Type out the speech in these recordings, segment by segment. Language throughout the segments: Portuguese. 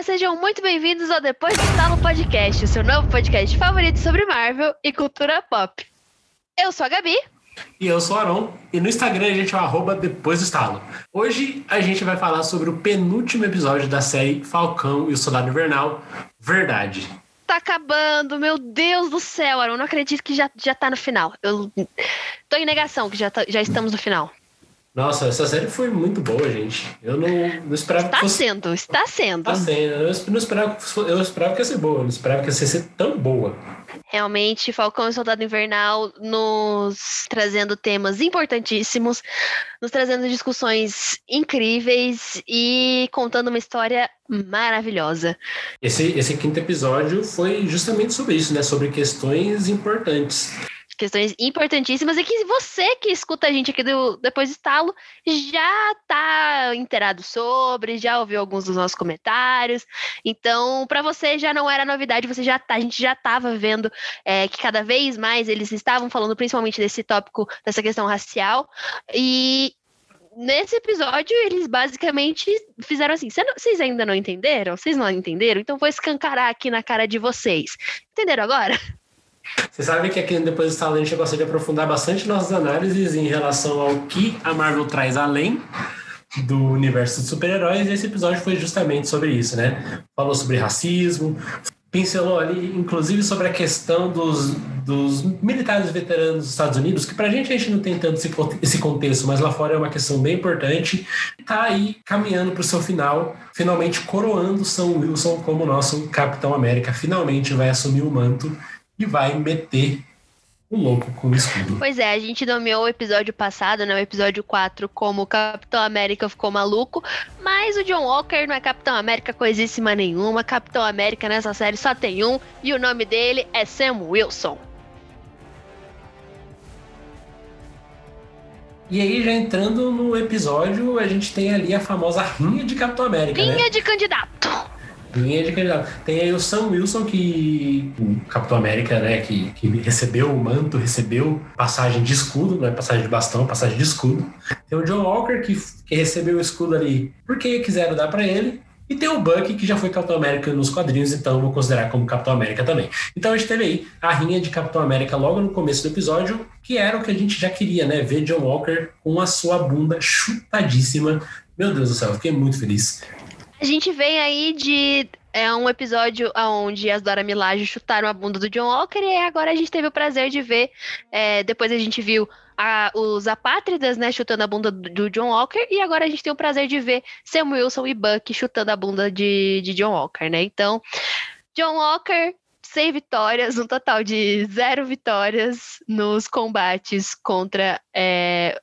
galera, sejam muito bem-vindos ao Depois do Estalo Podcast, o seu novo podcast favorito sobre Marvel e cultura pop. Eu sou a Gabi. E eu sou o Aron. E no Instagram a gente é o Depois do Estalo. Hoje a gente vai falar sobre o penúltimo episódio da série Falcão e o Soldado Invernal, Verdade. Tá acabando, meu Deus do céu, Aron. Não acredito que já, já tá no final. Eu tô em negação que já, tá, já estamos no final. Nossa, essa série foi muito boa, gente. Eu não, não esperava está que fosse... sendo, está sendo. Está sendo. Eu não esperava, eu esperava que ia ser boa, eu não esperava que ia ser tão boa. Realmente, Falcão e Soldado Invernal nos trazendo temas importantíssimos, nos trazendo discussões incríveis e contando uma história maravilhosa. Esse, esse quinto episódio foi justamente sobre isso, né? Sobre questões importantes questões importantíssimas e que você que escuta a gente aqui do Depois do Estalo já está inteirado sobre, já ouviu alguns dos nossos comentários. Então, para você já não era novidade, você já tá, a gente já estava vendo é, que cada vez mais eles estavam falando principalmente desse tópico, dessa questão racial. E nesse episódio, eles basicamente fizeram assim: vocês ainda não entenderam? Vocês não entenderam? Então vou escancarar aqui na cara de vocês. Entenderam agora? Você sabe que aqui depois do Estalo a gente de aprofundar bastante nossas análises em relação ao que a Marvel traz além do universo de super-heróis, e esse episódio foi justamente sobre isso, né? Falou sobre racismo, pincelou ali, inclusive, sobre a questão dos, dos militares veteranos dos Estados Unidos, que pra gente a gente não tem tanto esse, contexto, mas lá fora é uma questão bem importante, e tá aí caminhando pro seu final, finalmente coroando Sam Wilson como nosso Capitão América, finalmente vai assumir o manto e vai meter o louco com o escudo. Pois é, a gente nomeou o episódio passado, né, o episódio 4, como Capitão América ficou maluco, mas o John Walker não é Capitão América coisíssima nenhuma. Capitão América nessa série só tem um, e o nome dele é Sam Wilson. E aí, já entrando no episódio, a gente tem ali a famosa rinha de Capitão América. Rinha né? de candidato linha de candidato. Tem aí o Sam Wilson, que o Capitão América, né, que, que recebeu o manto, recebeu passagem de escudo, não é passagem de bastão, passagem de escudo. Tem o John Walker, que, que recebeu o escudo ali porque quiseram dar para ele. E tem o Buck, que já foi Capitão América nos quadrinhos, então vou considerar como Capitão América também. Então a gente teve aí a rinha de Capitão América logo no começo do episódio, que era o que a gente já queria, né? Ver John Walker com a sua bunda chutadíssima. Meu Deus do céu, fiquei muito feliz. A gente vem aí de é um episódio onde as Dora Milaje chutaram a bunda do John Walker e agora a gente teve o prazer de ver. É, depois a gente viu a, os apátridas, né, chutando a bunda do, John Walker e agora a gente tem o prazer de ver Sam Wilson e Buck chutando a bunda de, de John Walker, né? Então, John Walker sem vitórias, um total de zero vitórias nos combates contra é,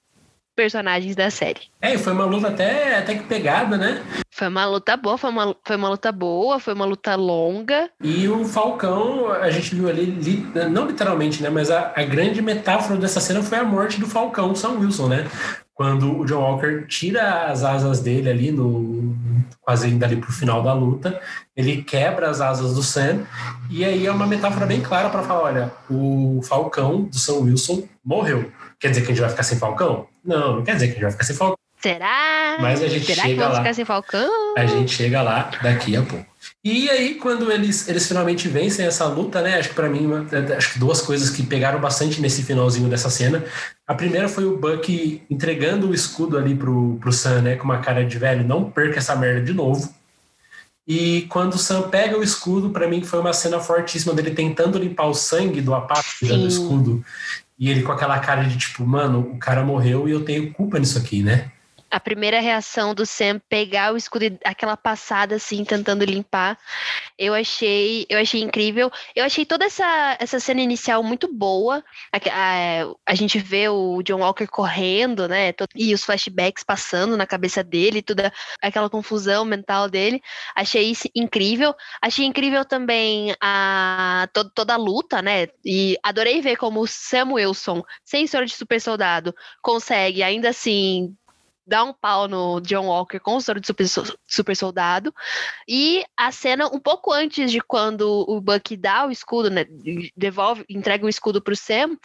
personagens da série. É, foi uma luta até, até que pegada, né? Foi uma luta boa, foi uma, foi uma luta boa, foi uma luta longa. E o Falcão, a gente viu ali, li, não literalmente, né? Mas a, a grande metáfora dessa cena foi a morte do Falcão, Sam Wilson, né? quando o John Walker tira as asas dele ali no quase indo ali pro final da luta, ele quebra as asas do Sam e aí é uma metáfora bem clara para falar, olha, o Falcão do Sam Wilson morreu. Quer dizer que a gente vai ficar sem Falcão? Não, não quer dizer que a gente vai ficar sem Falcão. Será? Mas a gente Será chega que vamos lá. ficar sem Falcão? A gente chega lá daqui a pouco. E aí, quando eles, eles finalmente vencem essa luta, né? Acho que para mim, uma, acho que duas coisas que pegaram bastante nesse finalzinho dessa cena. A primeira foi o Buck entregando o escudo ali pro, pro Sam, né? Com uma cara de velho, não perca essa merda de novo. E quando o Sam pega o escudo, para mim foi uma cena fortíssima dele tentando limpar o sangue do apátrida do escudo. E ele com aquela cara de tipo, mano, o cara morreu e eu tenho culpa nisso aqui, né? A primeira reação do Sam pegar o escudo e aquela passada assim, tentando limpar, eu achei, eu achei incrível. Eu achei toda essa, essa cena inicial muito boa. A, a, a gente vê o John Walker correndo, né? E os flashbacks passando na cabeça dele, toda aquela confusão mental dele. Achei isso incrível. Achei incrível também a to, toda a luta, né? E adorei ver como o Sam Wilson, sem de super soldado, consegue ainda assim dá um pau no John Walker com o soro de super, super, soldado. E a cena, um pouco antes de quando o Buck dá o escudo, né? Devolve, entrega o escudo pro Sam,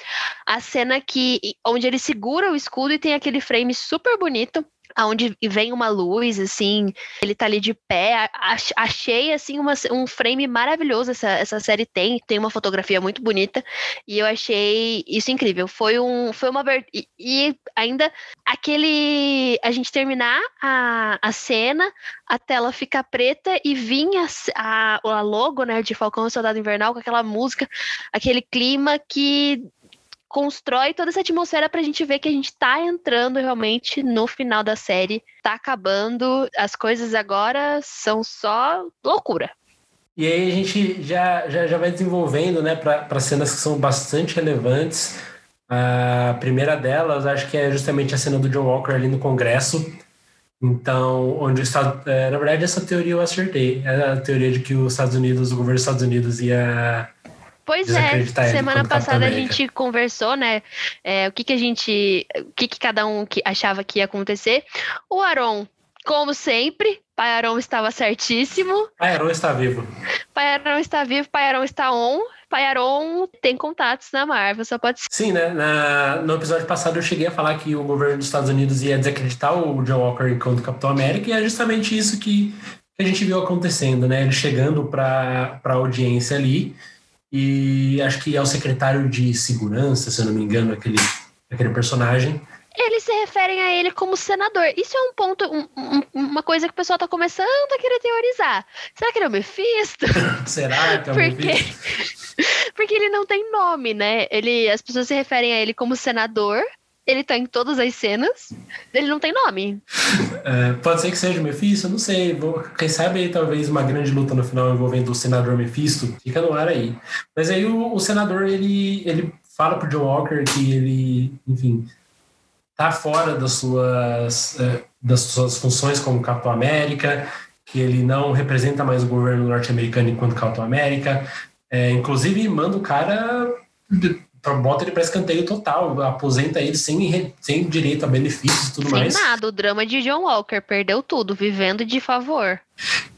a cena que onde ele segura o escudo e tem aquele frame super bonito aonde vem uma luz, assim, ele tá ali de pé. Achei, assim, uma, um frame maravilhoso essa, essa série tem. Tem uma fotografia muito bonita. E eu achei isso incrível. Foi um. Foi uma. E, e ainda aquele. A gente terminar a, a cena, a tela ficar preta e vinha a, a, logo, né, de Falcão e Soldado Invernal com aquela música, aquele clima que constrói toda essa atmosfera pra gente ver que a gente tá entrando realmente no final da série, tá acabando, as coisas agora são só loucura. E aí a gente já, já, já vai desenvolvendo, né, para cenas que são bastante relevantes. A primeira delas, acho que é justamente a cena do John Walker ali no Congresso. Então, onde o Estado. É, na verdade, essa teoria eu acertei. É a teoria de que os Estados Unidos, o governo dos Estados Unidos ia Pois é, semana passada a gente conversou, né? É, o que, que a gente. O que, que cada um que achava que ia acontecer. O Aron, como sempre, Pai Aron estava certíssimo. Pai Aron está vivo. Pai Aron está vivo, Pai Aron está on. Pai Aron tem contatos na Marvel, só pode ser. Sim, né? Na, no episódio passado eu cheguei a falar que o governo dos Estados Unidos ia desacreditar o John Walker enquanto Capitão América, e é justamente isso que, a gente viu acontecendo, né? Ele chegando para a audiência ali e acho que é o secretário de segurança, se eu não me engano, aquele, aquele personagem. Eles se referem a ele como senador. Isso é um ponto, um, um, uma coisa que o pessoal está começando a querer teorizar. Será que ele é o Mephisto? Será que é o Porque... Mephisto? Porque ele não tem nome, né? Ele, as pessoas se referem a ele como senador, ele tá em todas as cenas, ele não tem nome. É, pode ser que seja o Mephisto, não sei. Vou, quem sabe aí talvez uma grande luta no final envolvendo o senador Mephisto. Fica no ar aí. Mas aí o, o senador, ele, ele fala pro John Walker que ele, enfim, tá fora das suas, é, das suas funções como Capitão América, que ele não representa mais o governo norte-americano enquanto Capitão América. É, inclusive, manda o cara bota ele para escanteio total, aposenta ele sem, sem direito a benefícios e tudo sem mais. Nada, o drama de John Walker perdeu tudo, vivendo de favor.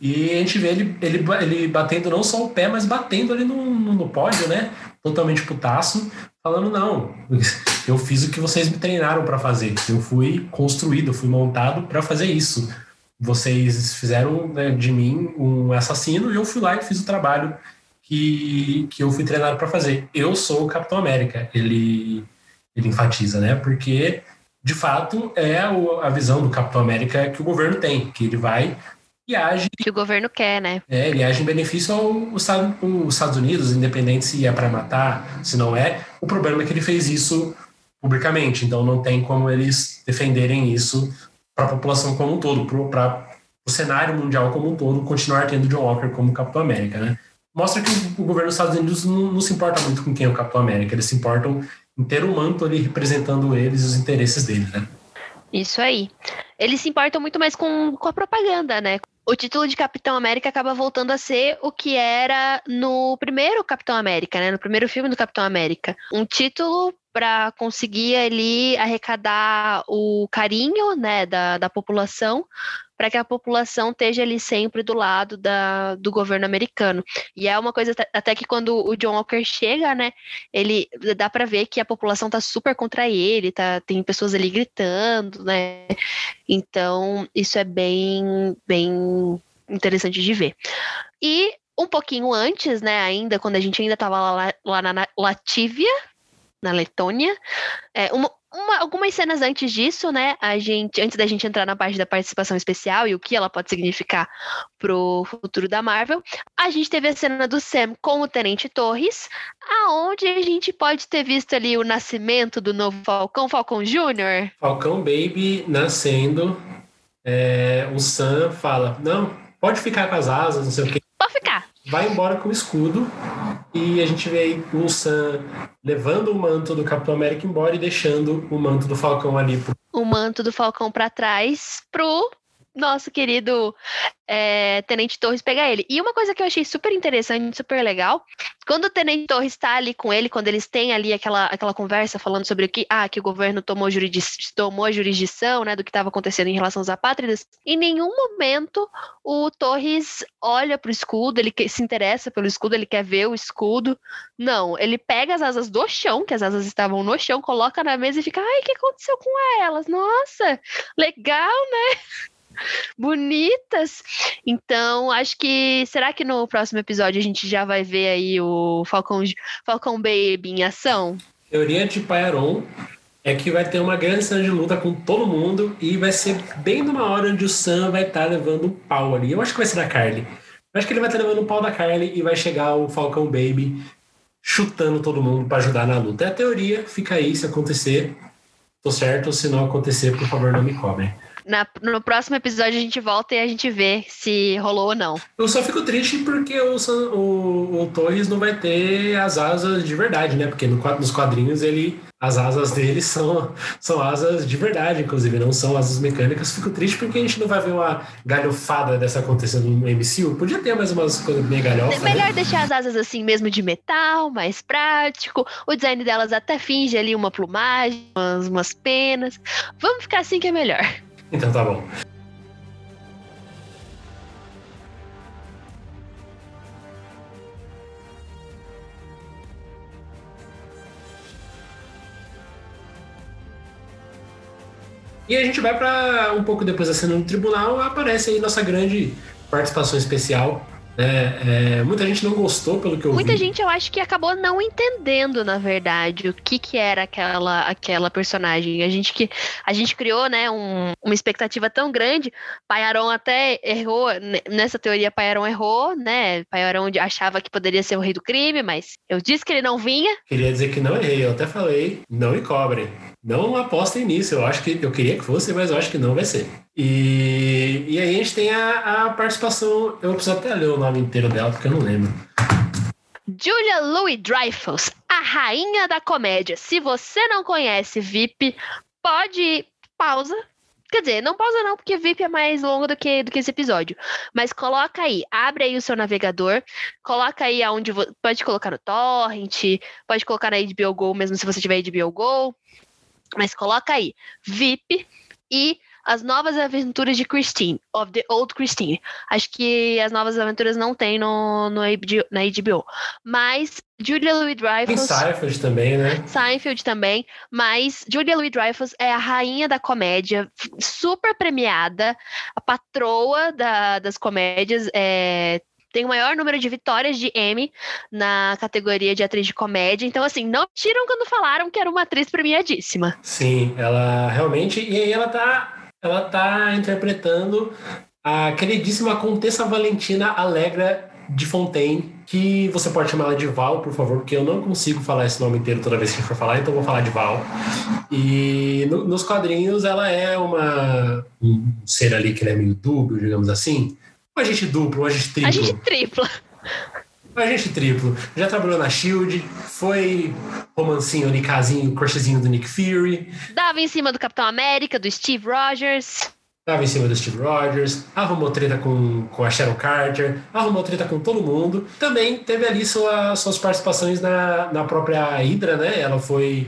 E a gente vê ele, ele, ele batendo não só o pé, mas batendo ali no, no, no pódio, né? Totalmente putaço, falando: não, eu fiz o que vocês me treinaram para fazer. Eu fui construído, fui montado para fazer isso. Vocês fizeram né, de mim um assassino e eu fui lá e fiz o trabalho que, que eu fui treinado para fazer. Eu sou o Capitão América, ele, ele enfatiza, né? Porque, de fato, é a visão do Capitão América que o governo tem, que ele vai e age. Que o governo quer, né? É, ele age em benefício aos Estados Unidos, independente se é para matar, se não é. O problema é que ele fez isso publicamente, então não tem como eles defenderem isso para a população como um todo, para o cenário mundial como um todo, continuar tendo John Walker como Capitão América, né? Mostra que o governo dos Estados Unidos não, não, se importa muito com quem é o Capitão América, eles se importam em ter um manto ali representando eles e os interesses deles, né? Isso aí. Eles se importam muito mais com, com a propaganda, né? O título de Capitão América acaba voltando a ser o que era no primeiro Capitão América, né? No primeiro filme do Capitão América. Um título para conseguir ali arrecadar o carinho né, da, da população, para que a população esteja ali sempre do lado da, do governo americano. E é uma coisa até que quando o John Walker chega, né, ele dá para ver que a população tá super contra ele, tá, tem pessoas ali gritando, né? Então, isso é bem bem interessante de ver. E um pouquinho antes, né, ainda quando a gente ainda estava lá, lá na Latívia, na Letônia. É, uma, uma, algumas cenas antes disso, né? A gente, antes da gente entrar na parte da participação especial e o que ela pode significar pro futuro da Marvel, a gente teve a cena do Sam com o Tenente Torres, aonde a gente pode ter visto ali o nascimento do novo Falcão, Falcão Júnior. Falcão Baby nascendo. É, o Sam fala: não, pode ficar com as asas, não sei o quê. Pode ficar. Vai embora com o escudo. E a gente vê aí o Sam levando o manto do Capitão América embora e deixando o manto do Falcão ali. O manto do Falcão para trás pro nosso querido é, Tenente Torres pegar ele. E uma coisa que eu achei super interessante, super legal, quando o Tenente Torres está ali com ele, quando eles têm ali aquela, aquela conversa falando sobre o que, ah, que o governo tomou, jurisdição, tomou a jurisdição, né, do que estava acontecendo em relação aos apátridas, em nenhum momento o Torres olha para o escudo, ele se interessa pelo escudo, ele quer ver o escudo. Não, ele pega as asas do chão, que as asas estavam no chão, coloca na mesa e fica, ai, o que aconteceu com elas? Nossa, legal, né? Bonitas. Então, acho que. Será que no próximo episódio a gente já vai ver aí o Falcão, Falcão Baby em ação? Teoria de Pairon é que vai ter uma grande cena de luta com todo mundo e vai ser bem numa hora onde o Sam vai estar tá levando um pau ali. Eu acho que vai ser da Carly. Eu acho que ele vai estar tá levando um pau da Carly e vai chegar o Falcão Baby chutando todo mundo para ajudar na luta. É a teoria, fica aí se acontecer. Tô certo, se não acontecer, por favor, não me cobrem. Na, no próximo episódio a gente volta e a gente vê se rolou ou não. Eu só fico triste porque o, o, o Torres não vai ter as asas de verdade, né? Porque no, nos quadrinhos ele as asas dele são, são asas de verdade, inclusive, não são asas mecânicas. Fico triste porque a gente não vai ver uma galhofada dessa acontecendo no MCU. Podia ter mais umas coisas bem galhofas. É melhor né? deixar as asas assim mesmo de metal, mais prático. O design delas até finge ali uma plumagem, umas, umas penas. Vamos ficar assim que é melhor. Então tá bom. E a gente vai para um pouco depois da cena no tribunal, aparece aí nossa grande participação especial é, é, muita gente não gostou pelo que eu Muita vi. gente, eu acho que acabou não entendendo, na verdade, o que, que era aquela, aquela personagem. A gente que a gente criou, né, um, uma expectativa tão grande. Paiaron até errou nessa teoria. Paiaron errou, né? Paiaron achava que poderia ser o rei do crime, mas eu disse que ele não vinha. Queria dizer que não errei. Eu até falei, não me cobrem, não apostem nisso. Eu acho que eu queria que fosse, mas eu acho que não vai ser. E, e aí a gente tem a, a participação. Eu preciso até ler o nome inteiro dela, porque eu não lembro. Julia Louis Dreyfus, a rainha da comédia. Se você não conhece VIP, pode pausa. Quer dizer, não pausa não, porque VIP é mais longo do que, do que esse episódio. Mas coloca aí, abre aí o seu navegador, coloca aí aonde pode colocar no torrent, pode colocar na HBO Go, mesmo se você tiver HBO Go. Mas coloca aí, VIP e as Novas Aventuras de Christine, of the Old Christine. Acho que as Novas Aventuras não tem no, no na HBO. Mas Julia Louis-Dreyfus... Tem Seinfeld também, né? Seinfeld também. Mas Julia Louis-Dreyfus é a rainha da comédia, super premiada, a patroa da, das comédias, é, tem o maior número de vitórias de Emmy na categoria de atriz de comédia. Então, assim, não tiram quando falaram que era uma atriz premiadíssima. Sim, ela realmente. E aí ela tá ela está interpretando a queridíssima Contessa Valentina Alegra de Fontaine, que você pode chamar ela de Val, por favor, porque eu não consigo falar esse nome inteiro toda vez que for falar, então vou falar de Val. E no, nos quadrinhos ela é uma um ser ali que é meio dúbio, digamos assim. Um agente duplo, um agente triplo. Agente triplo. Agente triplo. Já trabalhou na SHIELD, foi romancinho ali, casinho, crushzinho do Nick Fury. Dava em cima do Capitão América, do Steve Rogers. Dava em cima do Steve Rogers, arrumou treta com, com a Sharon Carter, arrumou treta com todo mundo. Também teve ali sua, suas participações na, na própria Hydra, né? Ela foi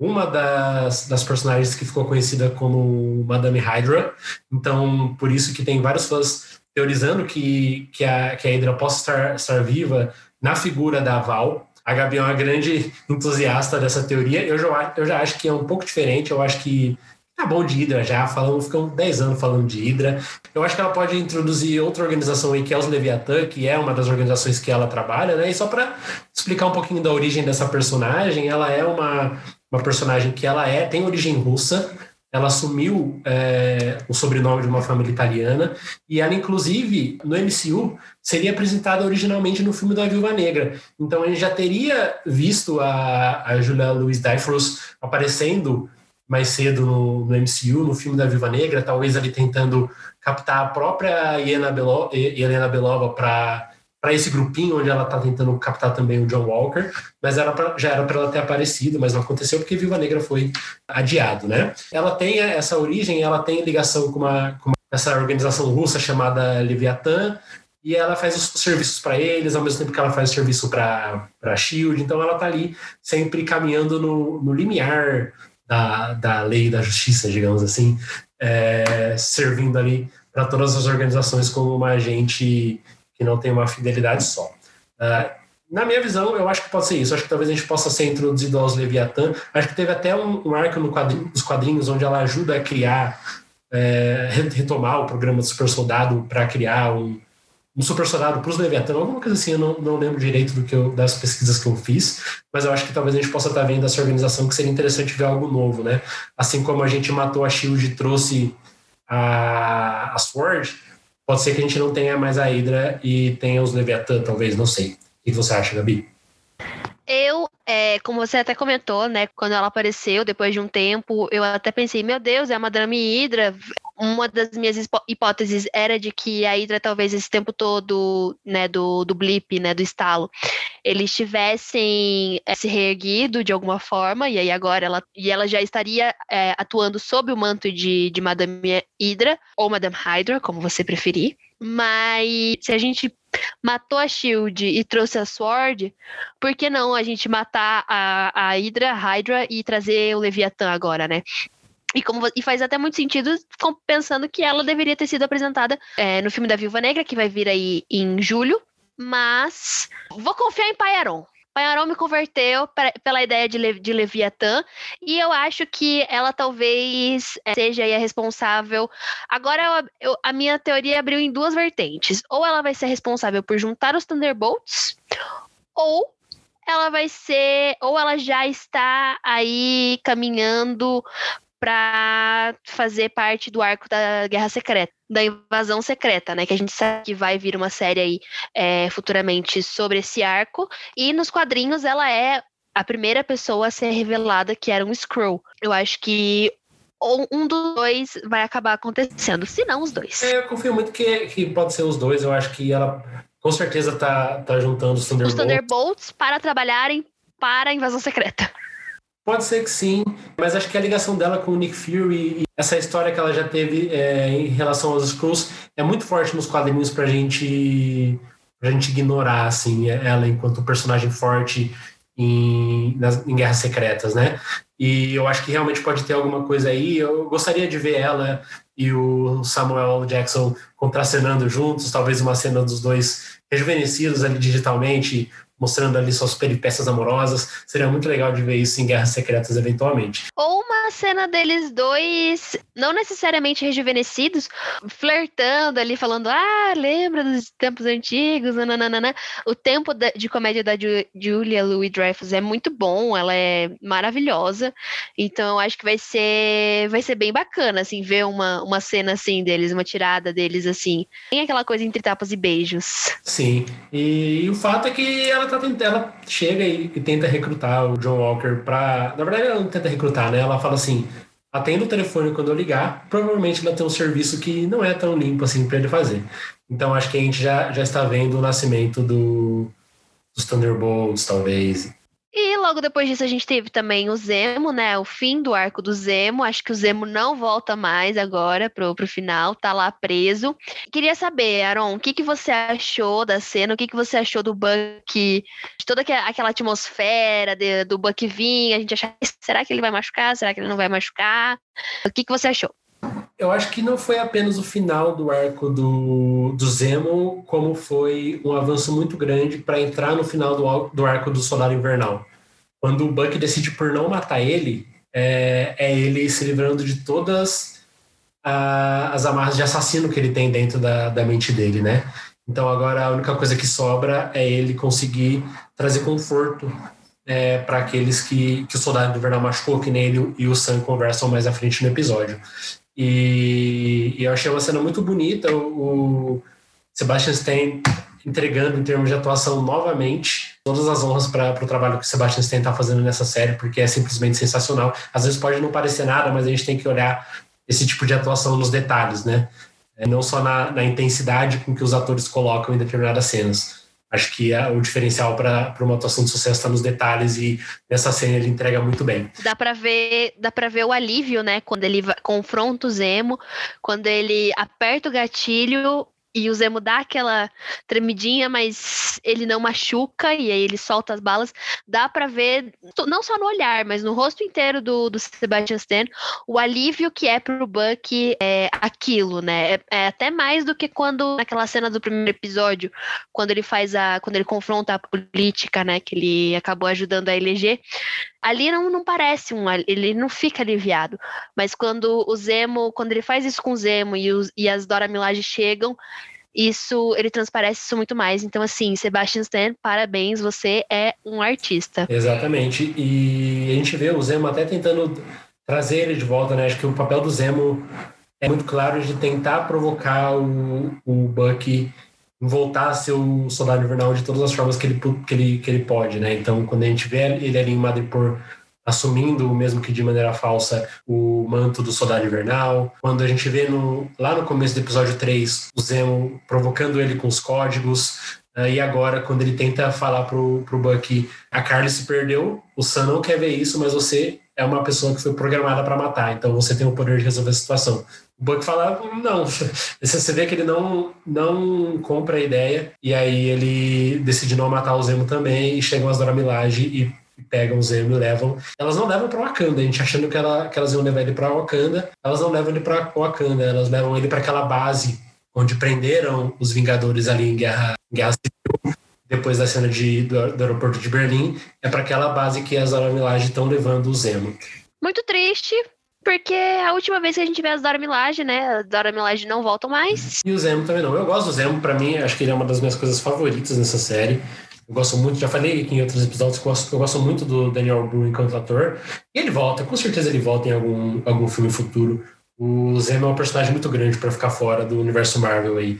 uma das, das personagens que ficou conhecida como Madame Hydra. Então, por isso que tem vários fãs teorizando que, que, a, que a Hydra possa estar, estar viva na figura da Val. A Gabi é uma grande entusiasta dessa teoria. Eu já, eu já acho que é um pouco diferente. Eu acho que tá bom de Hydra já, falando, ficam 10 anos falando de Hydra. Eu acho que ela pode introduzir outra organização aí, que é os Leviatã, que é uma das organizações que ela trabalha, né? E só para explicar um pouquinho da origem dessa personagem, ela é uma, uma personagem que ela é, tem origem russa, ela assumiu é, o sobrenome de uma família italiana e ela, inclusive, no MCU, seria apresentada originalmente no filme da Viúva Negra. Então, a gente já teria visto a, a Julia Louis-Dreyfus aparecendo mais cedo no, no, MCU, no filme da Viúva Negra, talvez ali tentando captar a própria Helena, Belo, Helena Belova para para esse grupinho onde ela está tentando captar também o John Walker, mas era pra, já era para ela ter aparecido, mas não aconteceu porque Viva Negra foi adiado, né? Ela tem essa origem, ela tem ligação com uma, com uma essa organização russa chamada Leviathan, e ela faz os serviços para eles, ao mesmo tempo que ela faz o serviço para a Shield, então ela está ali sempre caminhando no, no limiar da, da lei da justiça, digamos assim, é, servindo ali para todas as organizações como uma agente que não tem uma fidelidade só. Uh, na minha visão, eu acho que pode ser isso. Acho que talvez a gente possa ser introduzido aos Leviatã. Acho que teve até um, um arco no quadrinho, nos quadrinhos onde ela ajuda a criar, é, retomar o programa do Super Soldado para criar um, um super soldado para os Leviatã, alguma coisa assim, eu não, não lembro direito do que eu, das pesquisas que eu fiz, mas eu acho que talvez a gente possa estar vendo essa organização que seria interessante ver algo novo, né? Assim como a gente matou a Shield e trouxe a, a Sword, pode ser que a gente não tenha mais a Hydra e tenha os Leviatã, talvez, não sei. O que você acha, Gabi? Eu, é, como você até comentou, né, quando ela apareceu, depois de um tempo, eu até pensei, meu Deus, é a Madame Hydra. Uma das minhas hipóteses era de que a Hydra, talvez esse tempo todo, né, do, do blip, né, do estalo, eles tivessem é, se reerguido de alguma forma, e aí agora ela, e ela já estaria é, atuando sob o manto de, de Madame Hydra, ou Madame Hydra, como você preferir. Mas se a gente matou a Shield e trouxe a Sword, por que não a gente matar a, a Hydra, Hydra e trazer o Leviatã agora, né? E, como, e faz até muito sentido pensando que ela deveria ter sido apresentada é, no filme da Viúva Negra, que vai vir aí em julho. Mas vou confiar em Paiaron. Panharol me converteu pra, pela ideia de, Le, de Leviatã e eu acho que ela talvez é, seja a responsável. Agora eu, eu, a minha teoria abriu em duas vertentes. Ou ela vai ser responsável por juntar os Thunderbolts, ou ela vai ser, ou ela já está aí caminhando para fazer parte do arco da Guerra Secreta, da invasão secreta, né? Que a gente sabe que vai vir uma série aí é, futuramente sobre esse arco. E nos quadrinhos ela é a primeira pessoa a ser revelada que era um Skrull. Eu acho que ou um dos dois vai acabar acontecendo, se não os dois. É, eu confio muito que, que pode ser os dois. Eu acho que ela com certeza tá, tá juntando os Thunderbolts. Os Thunderbolts para trabalharem para a invasão secreta. Pode ser que sim, mas acho que a ligação dela com o Nick Fury e essa história que ela já teve é, em relação aos Skrulls é muito forte nos quadrinhos pra gente, pra gente ignorar, assim, ela enquanto personagem forte em, nas, em Guerras Secretas, né? E eu acho que realmente pode ter alguma coisa aí. Eu gostaria de ver ela e o Samuel Jackson contracenando juntos, talvez uma cena dos dois rejuvenescidos ali digitalmente, mostrando ali suas peripécias amorosas. Seria muito legal de ver isso em Guerras Secretas eventualmente. Ou uma cena deles dois, não necessariamente rejuvenescidos, flertando ali, falando: Ah, lembra dos tempos antigos? Nananana. O tempo de comédia da Julia Louis Dreyfus é muito bom, ela é maravilhosa. Então, acho que vai ser, vai ser bem bacana, assim, ver uma, uma cena assim deles, uma tirada deles assim. Tem aquela coisa entre tapas e beijos. Sim. E, e o fato é que ela tá ela chega e, e tenta recrutar o John Walker pra. Na verdade, ela não tenta recrutar, né? Ela fala assim: atenda o telefone quando eu ligar, provavelmente ela tem um serviço que não é tão limpo assim para ele fazer. Então acho que a gente já, já está vendo o nascimento do, dos Thunderbolts, talvez. E logo depois disso a gente teve também o Zemo, né? O fim do arco do Zemo. Acho que o Zemo não volta mais agora pro, pro final, tá lá preso. Queria saber, Aaron, o que, que você achou da cena? O que, que você achou do Buck, de toda aquela atmosfera de, do Buck vir? A gente achava, será que ele vai machucar? Será que ele não vai machucar? O que, que você achou? Eu acho que não foi apenas o final do arco do, do Zemo, como foi um avanço muito grande para entrar no final do, do arco do Soldado Invernal. Quando o Buck decide por não matar ele, é, é ele se livrando de todas a, as amarras de assassino que ele tem dentro da, da mente dele, né? Então agora a única coisa que sobra é ele conseguir trazer conforto é, para aqueles que, que o Soldado Invernal machucou, que nem ele e o Sam conversam mais à frente no episódio. E, e eu achei uma cena muito bonita, o, Sebastian Stan entregando em termos de atuação novamente todas as honras para o trabalho que o Sebastian Stan está fazendo nessa série, porque é simplesmente sensacional. Às vezes pode não parecer nada, mas a gente tem que olhar esse tipo de atuação nos detalhes, né? É, não só na, na intensidade com que os atores colocam em determinadas cenas. Acho que a, o diferencial para uma atuação de sucesso está nos detalhes e nessa cena ele entrega muito bem. Dá para ver, dá para ver o alívio, né, quando ele confronta o Zemo, quando ele aperta o gatilho e o Zemo dá aquela tremidinha, mas ele não machuca e aí ele solta as balas. Dá para ver, não só no olhar, mas no rosto inteiro do, do Sebastian Stan, o alívio que é pro Buck é aquilo, né? É, é, até mais do que quando naquela cena do primeiro episódio, quando ele faz a, quando ele confronta a política, né, que ele acabou ajudando a eleger. Ali não, não parece um, ele não fica aliviado, mas quando o Zemo, quando ele faz isso com o Zemo e, os, e as Dora Milaje chegam, isso ele transparece isso muito mais. Então, assim, Sebastian Stan, parabéns, você é um artista. Exatamente. E a gente vê o Zemo até tentando trazer ele de volta, né? Acho que o papel do Zemo é muito claro de tentar provocar o, o Bucky voltar a ser o soldado invernal de todas as formas que ele, que ele, que ele pode, né? Então, quando a gente vê ele ali em Madripoor assumindo, mesmo que de maneira falsa, o manto do soldado invernal. Quando a gente vê no, lá no começo do episódio 3 o Zemo provocando ele com os códigos. Uh, e agora, quando ele tenta falar pro, pro Bucky, a Carly se perdeu, o Sam não quer ver isso, mas você é uma pessoa que foi programada para matar, então você tem o poder de resolver a situação. O Buck fala, não, você vê que ele não, não compra a ideia, e aí ele decide não matar o Zemo também, e chegam as Dora Milaje e pegam o Zemo e levam. Elas não levam para Wakanda, a gente achando que, ela, que elas iam levar ele para Wakanda, elas não levam ele para Wakanda, elas levam ele para aquela base onde prenderam os Vingadores ali em Guerra, Guerra Civil, depois da cena de, do, do aeroporto de Berlim, é para aquela base que as Dora Milaje estão levando o Zemo. Muito triste, porque a última vez que a gente vê as Dora Milaje, né? As Dora Milaje não voltam mais. E o Zemo também não. Eu gosto do Zemo, para mim, acho que ele é uma das minhas coisas favoritas nessa série. Eu gosto muito, já falei aqui em outros episódios que eu gosto, eu gosto muito do Daniel Bru enquanto ator. E ele volta, com certeza ele volta em algum, algum filme futuro. O Zemo é um personagem muito grande para ficar fora do universo Marvel aí.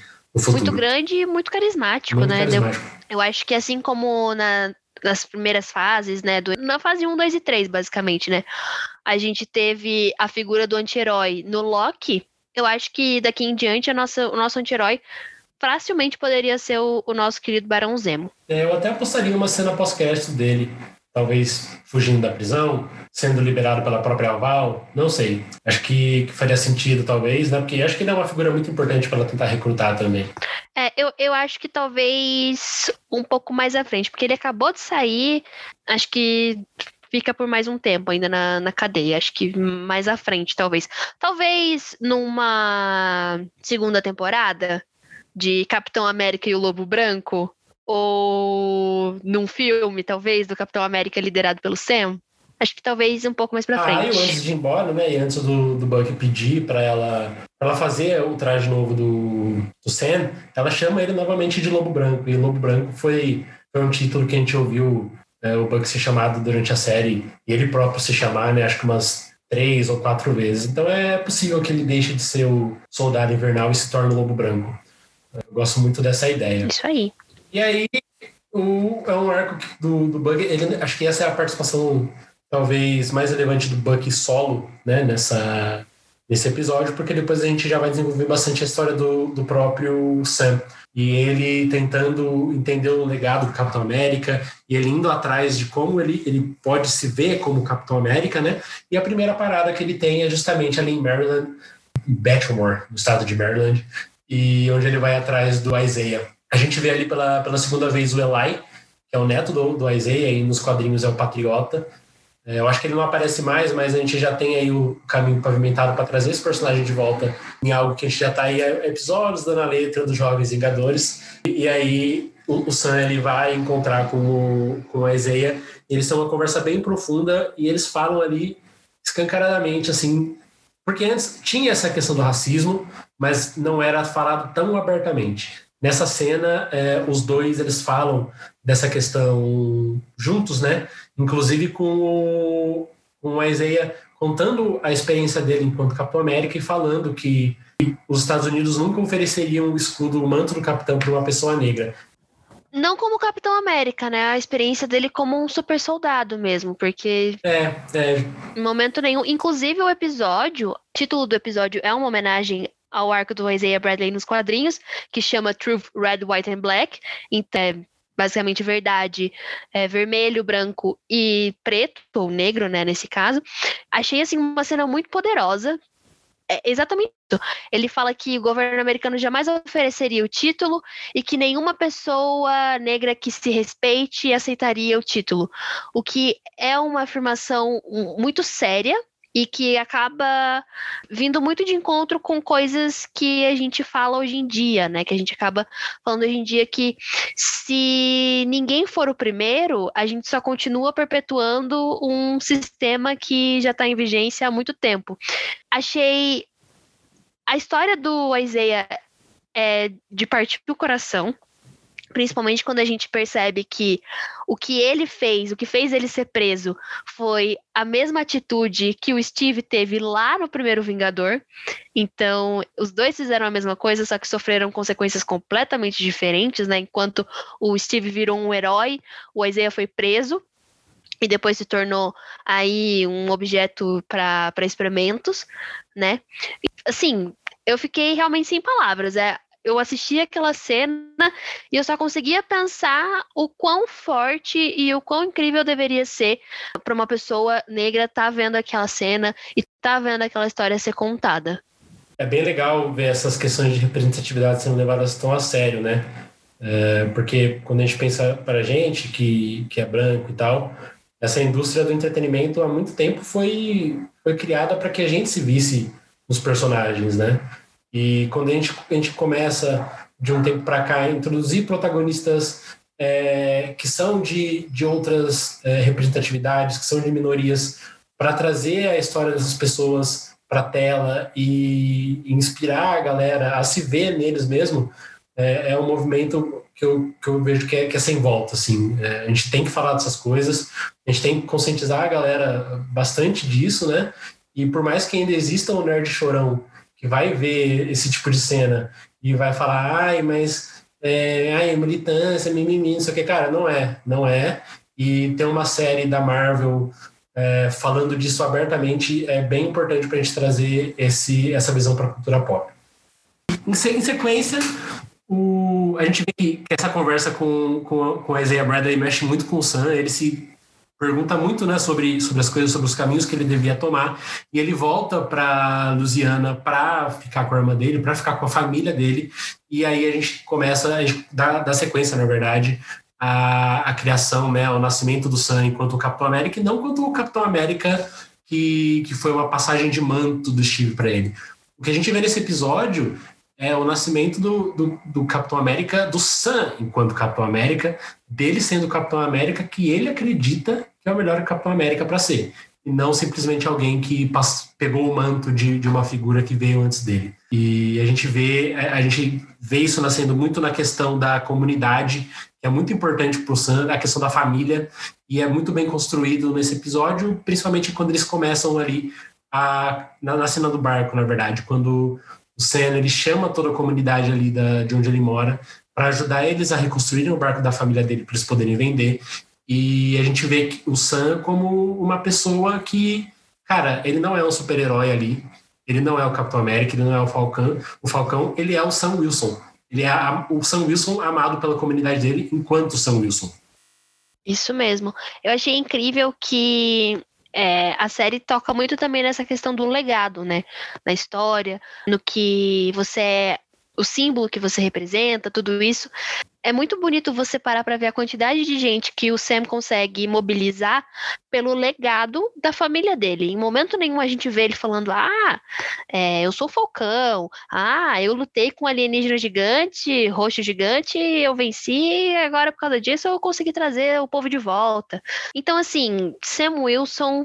Muito grande e muito carismático, muito né? Carismático. Eu, eu acho que assim como na, nas primeiras fases, né? Do, na fase 1, 2 e 3, basicamente, né? A gente teve a figura do anti-herói no Loki. Eu acho que daqui em diante a nossa, o nosso anti-herói facilmente poderia ser o, o, nosso querido Barão Zemo. É, eu até apostaria uma cena pós-crédito dele, talvez fugindo da prisão, sendo liberado pela própria Alval, não sei. Acho que, que faria sentido, talvez, né? Porque acho que ele é uma figura muito importante para ela tentar recrutar também. É, eu, eu acho que talvez um pouco mais à frente, porque ele acabou de sair, acho que fica por mais um tempo ainda na, na cadeia. Acho que mais à frente, talvez. Talvez numa segunda temporada, de Capitão América e o Lobo Branco? Ou num filme, talvez, do Capitão América liderado pelo Sam? Acho que talvez um pouco mais pra ah, frente. Ah, antes de ir embora, né? E antes do, do Buck pedir para ela, pra ela fazer o traje novo do, do Sam, ela chama ele novamente de Lobo Branco. E Lobo Branco foi, foi um título que a gente ouviu é, o Buck ser chamado durante a série. E ele próprio se chamar, né? Acho que umas três ou quatro vezes. Então é possível que ele deixe de ser o soldado invernal e se torne o Lobo Branco. Eu gosto muito dessa ideia. Isso aí. E aí, o, é um arco do, do Bug, ele, acho que essa é a participação talvez mais relevante do Buck solo, né, nessa, nesse episódio, porque depois a gente já vai desenvolver bastante a história do, do próprio Sam. E ele tentando entender o legado do Capitão América, e ele indo atrás de como ele, ele pode se ver como Capitão América, né? E a primeira parada que ele tem é justamente ali em Maryland, Baltimore, no estado de Maryland, e onde ele vai atrás do Isaiah. A gente vê ali pela, pela segunda vez o Eli, que é o neto do, do Isaiah, e nos quadrinhos é o Patriota. É, eu acho que ele não aparece mais, mas a gente já tem aí o caminho pavimentado para trazer esse personagem de volta em algo que a gente já está aí episódios dando a letra dos Jovens Vingadores. E, e aí o, o, Sam ele vai encontrar com o, com o Isaiah. Eles têm uma conversa bem profunda e eles falam ali escancaradamente assim porque antes tinha essa questão do racismo, mas não era falado tão abertamente. Nessa cena, é, os dois eles falam dessa questão juntos, né? Inclusive com o, com o Isaiah contando a experiência dele enquanto Capitão América e falando que os Estados Unidos nunca ofereceriam o escudo, o manto do capitão para uma pessoa negra não como Capitão América, né? A experiência dele como um super soldado mesmo, porque. É, é. Em momento nenhum. Inclusive, o episódio, o título do episódio é uma homenagem ao arco do Isaiah Bradley nos quadrinhos, que chama Truth Red, White and Black. Então, é basicamente verdade, é, vermelho, branco e preto, ou negro, né, nesse caso. Achei, assim, uma cena muito poderosa. É exatamente isso. Ele fala que o governo americano jamais ofereceria o título e que nenhuma pessoa negra que se respeite aceitaria o título. O que é uma afirmação muito séria, e que acaba vindo muito de encontro com coisas que a gente fala hoje em dia, né? Que a gente acaba falando hoje em dia que se ninguém for o primeiro, a gente só continua perpetuando um sistema que já está em vigência há muito tempo. Achei a história do Isaiah é de partir do coração principalmente quando a gente percebe que o que ele fez, o que fez ele ser preso, foi a mesma atitude que o Steve teve lá no primeiro Vingador. Então, os dois fizeram a mesma coisa, só que sofreram consequências completamente diferentes, né? Enquanto o Steve virou um herói, o Isaiah foi preso e depois se tornou aí um objeto para experimentos, né? Assim, eu fiquei realmente sem palavras. É, eu assisti aquela cena e eu só conseguia pensar o quão forte e o quão incrível deveria ser para uma pessoa negra estar tá vendo aquela cena e estar tá vendo aquela história ser contada. É bem legal ver essas questões de representatividade sendo levadas tão a sério, né? É, porque quando a gente pensa para a gente que, que é branco e tal, essa indústria do entretenimento há muito tempo foi, foi criada para que a gente se visse nos personagens, né? E quando a gente, a gente começa, de um tempo para cá, a introduzir protagonistas é, que são de, de outras é, representatividades, que são de minorias, para trazer a história dessas pessoas para a tela e inspirar a galera a se ver neles mesmo, é, é um movimento que eu, que eu vejo que é, que é sem volta. Assim. É, a gente tem que falar dessas coisas, a gente tem que conscientizar a galera bastante disso, né? E por mais que ainda exista um nerd chorão que vai ver esse tipo de cena e vai falar, ai, mas é, ai, militância, mimimi, não sei o que, cara, não é, não é. E tem uma série da Marvel é, falando disso abertamente é bem importante para a gente trazer esse, essa visão para a cultura pop. Em sequência, o, a gente vê que essa conversa com, com, com a Isaiah Bradley mexe muito com o Sam, ele se pergunta muito né, sobre, sobre as coisas, sobre os caminhos que ele devia tomar, e ele volta para Louisiana para ficar com a irmã dele, para ficar com a família dele, e aí a gente começa, a gente dá sequência, na verdade, a, a criação, né, o nascimento do Sam enquanto o Capitão América, e não quanto o Capitão América que, que foi uma passagem de manto do Steve para ele. O que a gente vê nesse episódio é o nascimento do, do, do, Capitão América, do Sam enquanto Capitão América, dele sendo o Capitão América que ele acredita que é o melhor Capitão América para ser. E não simplesmente alguém que pegou o manto de, de uma figura que veio antes dele. E a gente vê a gente vê isso nascendo muito na questão da comunidade, que é muito importante para o Sam, a questão da família, e é muito bem construído nesse episódio, principalmente quando eles começam ali a, na, na cena do barco, na verdade, quando o Senna ele chama toda a comunidade ali da, de onde ele mora para ajudar eles a reconstruírem o barco da família dele para eles poderem vender. E a gente vê o Sam como uma pessoa que, cara, ele não é um super-herói ali, ele não é o Capitão América, ele não é o Falcão, o Falcão, ele é o Sam Wilson. Ele é a, o Sam Wilson amado pela comunidade dele enquanto Sam Wilson. Isso mesmo. Eu achei incrível que é, a série toca muito também nessa questão do legado, né? Na história, no que você é, o símbolo que você representa, tudo isso. É muito bonito você parar para ver a quantidade de gente que o Sam consegue mobilizar pelo legado da família dele. Em momento nenhum a gente vê ele falando: Ah, é, eu sou Falcão. Ah, eu lutei com alienígena gigante, roxo gigante, eu venci. Agora, por causa disso, eu consegui trazer o povo de volta. Então, assim, Sam Wilson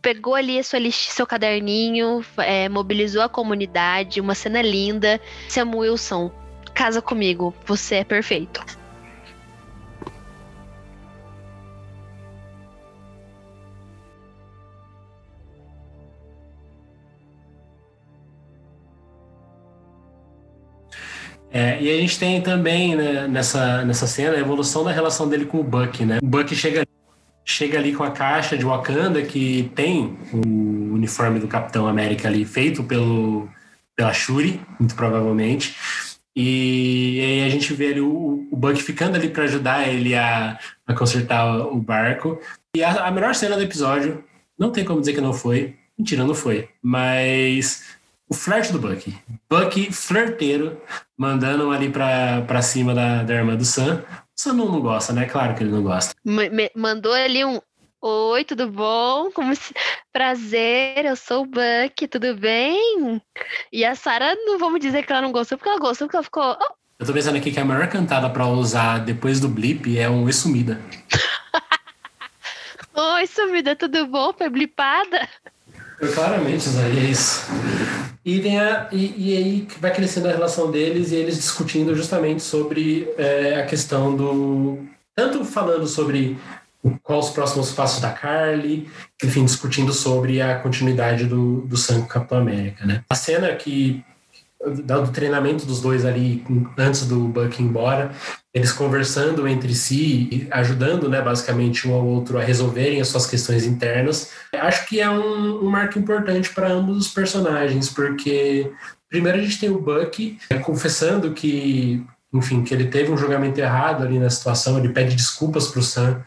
pegou ali sua seu caderninho, é, mobilizou a comunidade, uma cena linda. Sam Wilson, casa comigo, você é perfeito. É, e a gente tem também né, nessa, nessa cena a evolução da relação dele com o Buck, né? O Buck chega, chega ali com a caixa de Wakanda que tem o uniforme do Capitão América ali feito pelo, pela Shuri, muito provavelmente. E, aí a gente vê o, o Buck ficando ali para ajudar ele a, a consertar o barco. E a, a melhor cena do episódio, não tem como dizer que não foi. Mentira, não foi. Mas o flerte do Buck. Buck flirteiro, mandando ali pra cima da, da irmã do Sam. O Sam não, não gosta, né? Claro que ele não gosta. Me, mandou ali um Oi, tudo bom? Como. Prazer, eu sou o Buck, tudo bem? E a Sarah, não vamos dizer que ela não gostou, porque ela gostou, porque ela ficou. Oh. Eu tô pensando aqui que a maior cantada pra usar depois do blip é um Oi Sumida. Oi, sumida, tudo bom? Foi blipada? Eu claramente usaria isso. E, tem a, e, e, aí vai crescendo a relação deles e eles discutindo justamente sobre é, a questão do. Tanto falando sobre quais os próximos passos da Carly, enfim, discutindo sobre a continuidade do, do Sangue Capitão América, né? A cena que do treinamento dos dois ali antes do Buck ir embora, eles conversando entre si, ajudando, né, basicamente um ao outro a resolverem as suas questões internas. Acho que é um, um marco importante para ambos os personagens, porque primeiro a gente tem o Buck é, confessando que, enfim, que ele teve um julgamento errado ali na situação, ele pede desculpas para o Sam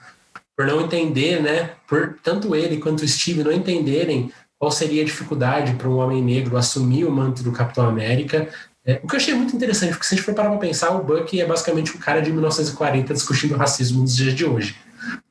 por não entender, né, por tanto ele quanto o Steve não entenderem qual seria a dificuldade para um homem negro assumir o manto do Capitão América. É, o que eu achei muito interessante, porque se a gente for parar para pensar, o Bucky é basicamente um cara de 1940 discutindo racismo nos dias de hoje.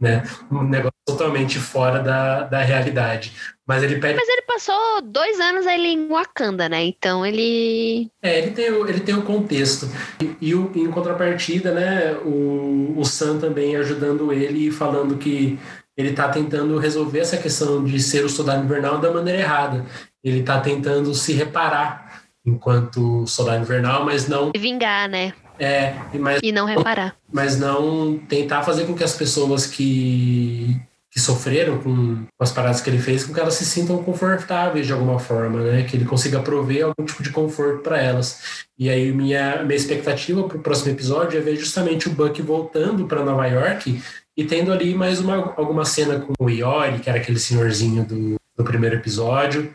Né? Um negócio totalmente fora da, da realidade. Mas ele pede. Mas ele passou dois anos ali em Wakanda, né? Então ele. É, ele tem o, ele tem o contexto. E, e o, em contrapartida, né, o, o Sam também ajudando ele e falando que ele está tentando resolver essa questão de ser o soldado invernal da maneira errada. Ele está tentando se reparar enquanto soldado invernal, mas não. Vingar, né? É, mas, e não reparar. Mas não tentar fazer com que as pessoas que, que sofreram com, as paradas que ele fez, com que elas se sintam confortáveis de alguma forma, né? Que ele consiga prover algum tipo de conforto para elas. E aí minha, minha expectativa para o próximo episódio é ver justamente o Buck voltando para Nova York e tendo ali mais uma, alguma cena com o Iori, que era aquele senhorzinho do, do primeiro episódio.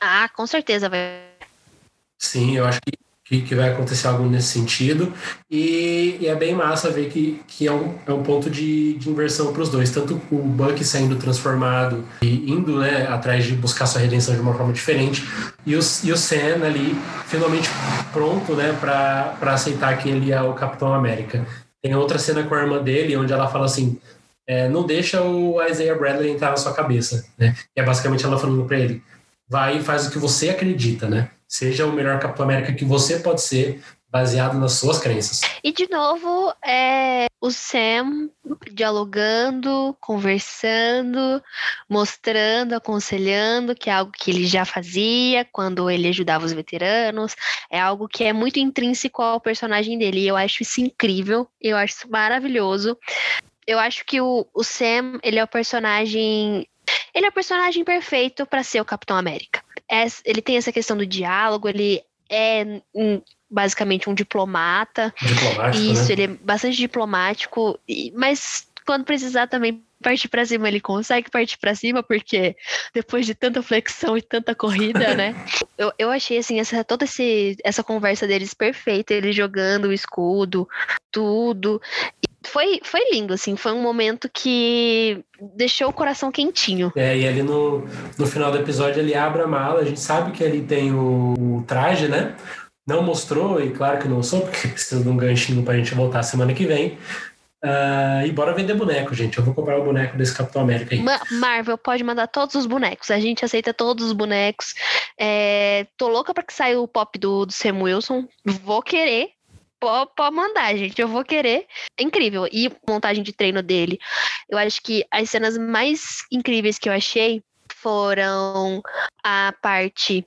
Ah, com certeza vai. Sim, eu acho que, que, que vai acontecer algo nesse sentido. E, e, é bem massa ver que, que é, um, é um ponto de, de inversão para os dois. Tanto o Buck saindo transformado e indo né, atrás de buscar sua redenção de uma forma diferente. E o, e o Sam ali finalmente pronto né, para aceitar que ele é o Capitão América. Tem outra cena com a irmã dele, onde ela fala assim: é, não deixa o Isaiah Bradley entrar na sua cabeça, né? E é basicamente ela falando para ele: vai e faz o que você acredita, né? Seja o melhor Capitão América que você pode ser, baseado nas suas crenças. E de novo, é o Sam dialogando, conversando, mostrando, aconselhando, que é algo que ele já fazia quando ele ajudava os veteranos, é algo que é muito intrínseco ao personagem dele. E eu acho isso incrível, eu acho isso maravilhoso. Eu acho que o, o Sam, ele é o personagem ele é o personagem perfeito para ser o Capitão América. É, ele tem essa questão do diálogo, ele é basicamente um diplomata. Diplomático, Isso, né? ele é bastante diplomático, mas quando precisar também partir para cima, ele consegue partir para cima, porque depois de tanta flexão e tanta corrida, né? Eu, eu achei assim, essa, toda esse, essa conversa deles perfeita, ele jogando o escudo, tudo. Foi, foi lindo, assim, foi um momento que deixou o coração quentinho. É, e ali no, no final do episódio ele abre a mala, a gente sabe que ali tem o, o traje, né? Não mostrou, e claro que não sou, porque precisa de um ganchinho pra gente voltar semana que vem. Uh, e bora vender boneco, gente. Eu vou comprar o boneco desse Capitão América aí. Ma Marvel pode mandar todos os bonecos. A gente aceita todos os bonecos. É, tô louca pra que saia o pop do, do Sam Wilson. Vou querer. Pode, mandar, gente. Eu vou querer. É incrível. E montagem de treino dele. Eu acho que as cenas mais incríveis que eu achei foram a parte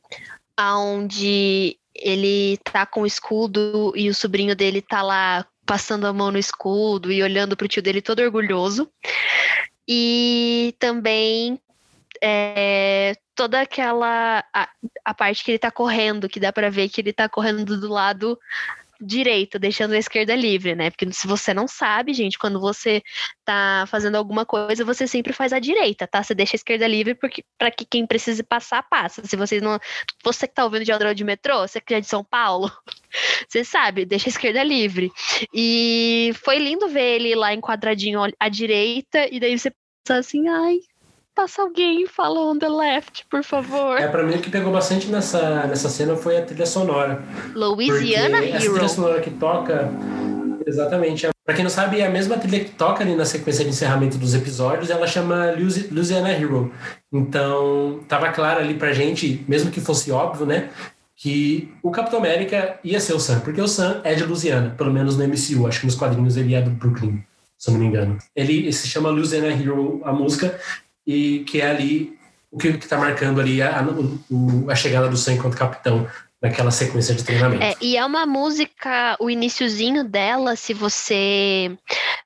onde ele tá com o escudo e o sobrinho dele tá lá passando a mão no escudo e olhando pro tio dele todo orgulhoso. E também é, toda aquela a, a, parte que ele tá correndo, que dá para ver que ele tá correndo do lado direita, deixando a esquerda livre, né? Porque se você não sabe, gente, quando você tá fazendo alguma coisa, você sempre faz a direita, tá? Você deixa a esquerda livre porque para que quem precise passar, passa. Se você não, você que tá ouvindo de Aldrão de metrô, você que é de São Paulo, você sabe, deixa a esquerda livre. E foi lindo ver ele lá enquadradinho à direita e daí você pensa assim, ai, passa alguém fala on the left, por favor. É, pra mim o que pegou bastante nessa, nessa cena foi a trilha sonora. Louisiana Hero. Essa trilha sonora que toca, exatamente. Pra quem não sabe, é a mesma trilha que toca ali na sequência de encerramento dos episódios, ela chama Louisiana Hero. Então, tava claro ali pra gente, mesmo que fosse óbvio, né? que o Capitão América ia ser o Sam, porque o Sam é de Louisiana, pelo menos no MCU. Acho que nos quadrinhos ele é do Brooklyn, se eu não me engano. Ele se chama Louisiana Hero, a música, e que é ali o que está marcando ali a, a, a, chegada do Sam enquanto capitão naquela sequência de treinamento. É, e é uma música, o iníciozinho dela, se você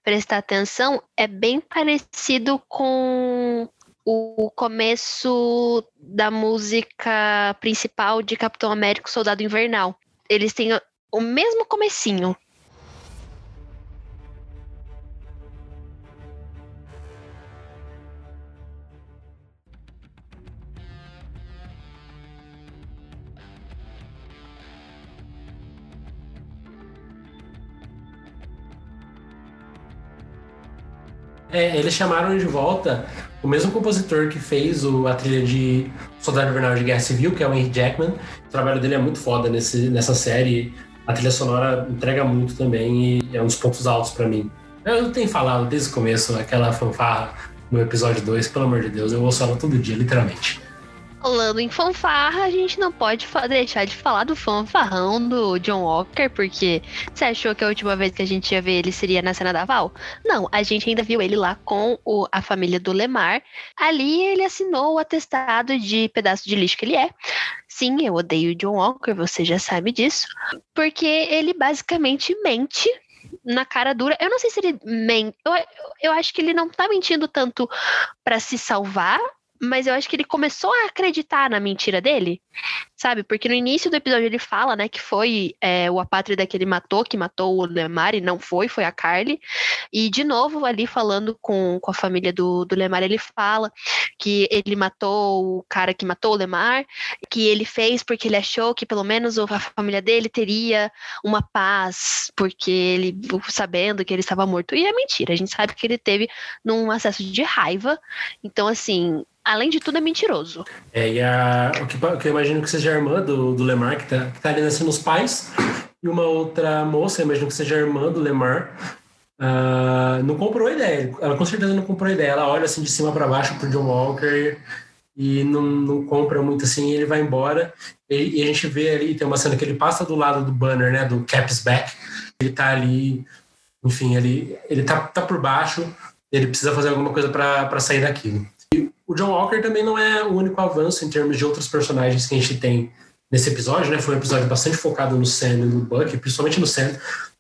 prestar atenção, é bem parecido com o começo da música principal de Capitão América Soldado Invernal. Eles têm o mesmo comecinho. É, eles chamaram de volta o mesmo compositor que fez o, a trilha de Soldado Invernal de Guerra Civil, que é o Henry Jackman. O trabalho dele é muito foda nesse, nessa série. A trilha sonora entrega muito também e é um dos pontos altos para mim. Eu tenho falado desde o começo aquela fanfarra no episódio 2, pelo amor de Deus, eu ouço ela todo dia, literalmente. Falando em fanfarra, a gente não pode deixar de falar do fanfarrão do John Walker, porque você achou que a última vez que a gente ia ver ele seria na cena da Val? Não, a gente ainda viu ele lá com o, a família do Lemar. Ali ele assinou o atestado de pedaço de lixo que ele é. Sim, eu odeio o John Walker, você já sabe disso. Porque ele basicamente mente na cara dura. Eu não sei se ele mente. Eu, eu acho que ele não tá mentindo tanto para se salvar, mas eu acho que ele começou a acreditar na mentira dele, sabe? Porque no início do episódio ele fala, né, que foi é, o apátrida que ele matou, que matou o Lemar, e não foi, foi a Carly. E de novo, ali falando com, com a família do, do Lemar, ele fala que ele matou o cara que matou o Lemar, que ele fez porque ele achou que pelo menos a família dele teria uma paz, porque ele, sabendo que ele estava morto. E é mentira, a gente sabe que ele teve num acesso de raiva. Então, assim, além de tudo, é mentiroso. É, e a, o, que, o que eu imagino que seja a irmã do, do Lemar, que tá, que tá ali nascendo os pais, e uma outra moça, eu imagino que seja a irmã do Lemar, uh, não comprou ideia. Ela com certeza não comprou ideia. Ela olha assim de cima para baixo pro John Walker e não, não compra muito assim, ele vai embora. E, e, a gente vê ali, tem uma cena que ele passa do lado do banner, né, do Cap's Back. Ele tá ali, enfim, ele, ele tá, tá por baixo, ele precisa fazer alguma coisa para sair daquilo. O John Walker também não é o único avanço em termos de outros personagens que a gente tem nesse episódio, né? Foi um episódio bastante focado no Sam e no Buck, principalmente no Sam.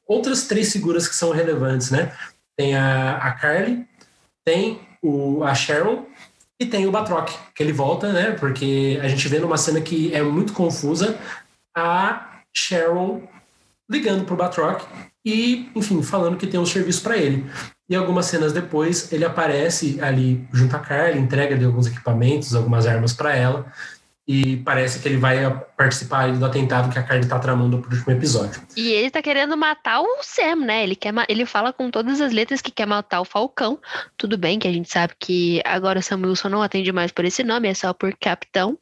Outras três figuras que são relevantes, né? Tem a, a Carly, tem o, a Sharon e tem o Batroc, que ele volta, né? Porque a gente vê numa cena que é muito confusa a Sharon ligando pro Batroc e, enfim, falando que tem um serviço para ele. E algumas cenas depois, ele aparece ali junto a Carly, entrega de alguns equipamentos, algumas armas para ela, e parece que ele vai participar do atentado que a Carly tá tramando pro último episódio. E ele tá querendo matar o Sam, né? Ele, quer ele fala com todas as letras que quer matar o Falcão. Tudo bem que a gente sabe que agora o Sam Wilson não atende mais por esse nome, é só por Capitão.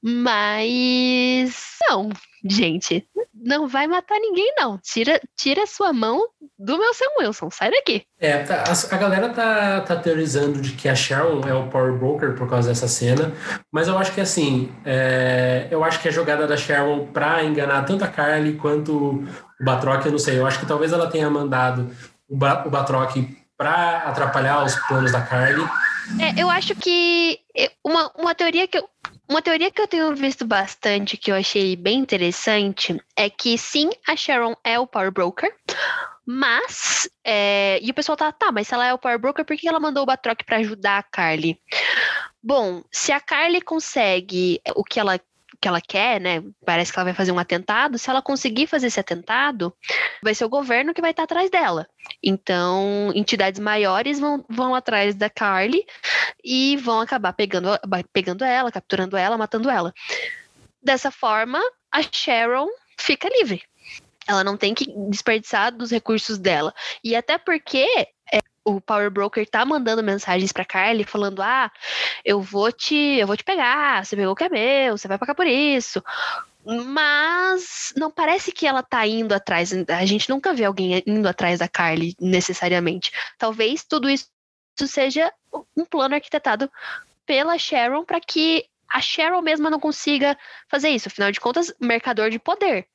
Mas não, gente, não vai matar ninguém, não. Tira, tira sua mão do meu Sam Wilson, sai daqui. É, tá, a, a, galera tá, tá teorizando de que a Sharon é o Power Broker por causa dessa cena, mas eu acho que assim, é, eu acho que a jogada da Sharon pra enganar tanto a Carly quanto o Batroc, eu não sei, eu acho que talvez ela tenha mandado o, ba, o Batroc pra atrapalhar os planos da Carly. É, eu acho que uma, uma teoria que eu, uma teoria que eu tenho visto bastante, que eu achei bem interessante, é que sim, a Sharon é o Power Broker, mas. É, e o pessoal tá, tá, mas se ela é o Power Broker, por que ela mandou o Batroc para ajudar a Carly? Bom, se a Carly consegue o que ela que ela quer, né? Parece que ela vai fazer um atentado. Se ela conseguir fazer esse atentado, vai ser o governo que vai estar atrás dela. Então, entidades maiores vão, vão atrás da Carly e vão acabar pegando, pegando ela, capturando ela, matando ela. Dessa forma, a Sharon fica livre. Ela não tem que desperdiçar dos recursos dela. E até porque o Power Broker tá mandando mensagens para Carly falando: "Ah, eu vou te, eu vou te pegar, você pegou o que é meu, você vai pagar por isso". Mas não parece que ela tá indo atrás. A gente nunca vê alguém indo atrás da Carly necessariamente. Talvez tudo isso seja um plano arquitetado pela Sharon para que a Sharon mesma não consiga fazer isso. Afinal de contas, mercador de poder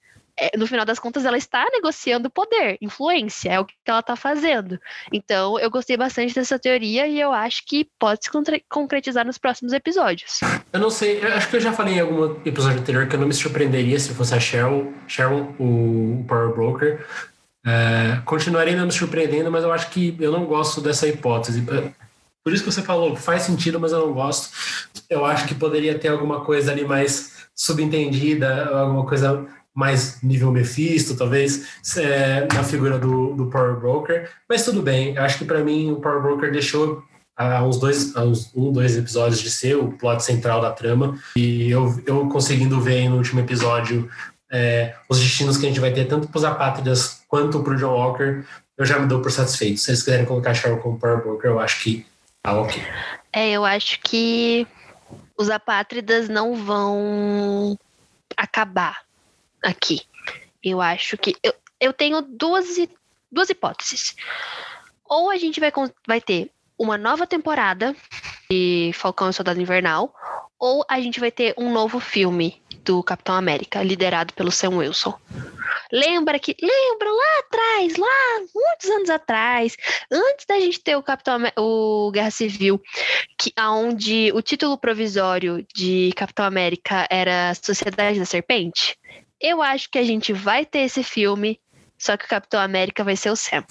no final das contas, ela está negociando poder, influência, é o que ela está fazendo. Então, eu gostei bastante dessa teoria e eu acho que pode se concretizar nos próximos episódios. Eu não sei, eu acho que eu já falei em algum episódio anterior que eu não me surpreenderia se fosse a Cheryl, Cheryl o Power Broker. É, continuaria não me surpreendendo, mas eu acho que eu não gosto dessa hipótese. Por isso que você falou, faz sentido, mas eu não gosto. Eu acho que poderia ter alguma coisa ali mais subentendida, alguma coisa mais nível Mephisto, talvez, é, na figura do, do Power Broker. Mas tudo bem, eu acho que para mim o Power Broker deixou há uns dois, há uns um, dois episódios de ser o plot central da trama. E eu, eu conseguindo ver no último episódio é, os destinos que a gente vai ter, tanto para os apátridas quanto para o John Walker, eu já me dou por satisfeito. Se eles quiserem colocar Cheryl como Power Broker, eu acho que tá ok. É, eu acho que os apátridas não vão acabar aqui. Eu acho que. Eu, eu tenho duas, duas hipóteses. Ou a gente vai, vai ter uma nova temporada de Falcão e Soldado Invernal, ou a gente vai ter um novo filme do Capitão América, liderado pelo Sam Wilson. Lembra que. Lembra lá atrás, lá, muitos anos atrás, antes da gente ter o Capitão o Guerra Civil, que aonde o título provisório de Capitão América era Sociedade da Serpente? Eu acho que a gente vai ter esse filme, só que o Capitão América vai ser o Sam.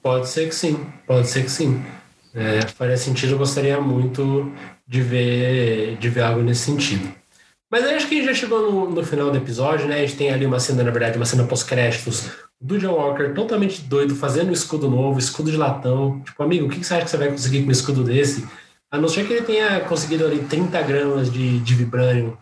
Pode ser que sim, pode ser que sim. É, faria sentido, eu gostaria muito de ver, de ver algo nesse sentido. Mas acho que a gente já chegou no, no, final do episódio, né? A gente tem ali uma cena, na verdade, uma cena pós-créditos do John Walker totalmente doido, fazendo um escudo novo, escudo de latão. Tipo, amigo, o que você acha que você vai conseguir com um escudo desse? A não ser que ele tenha conseguido ali 30 gramas de, de vibrânio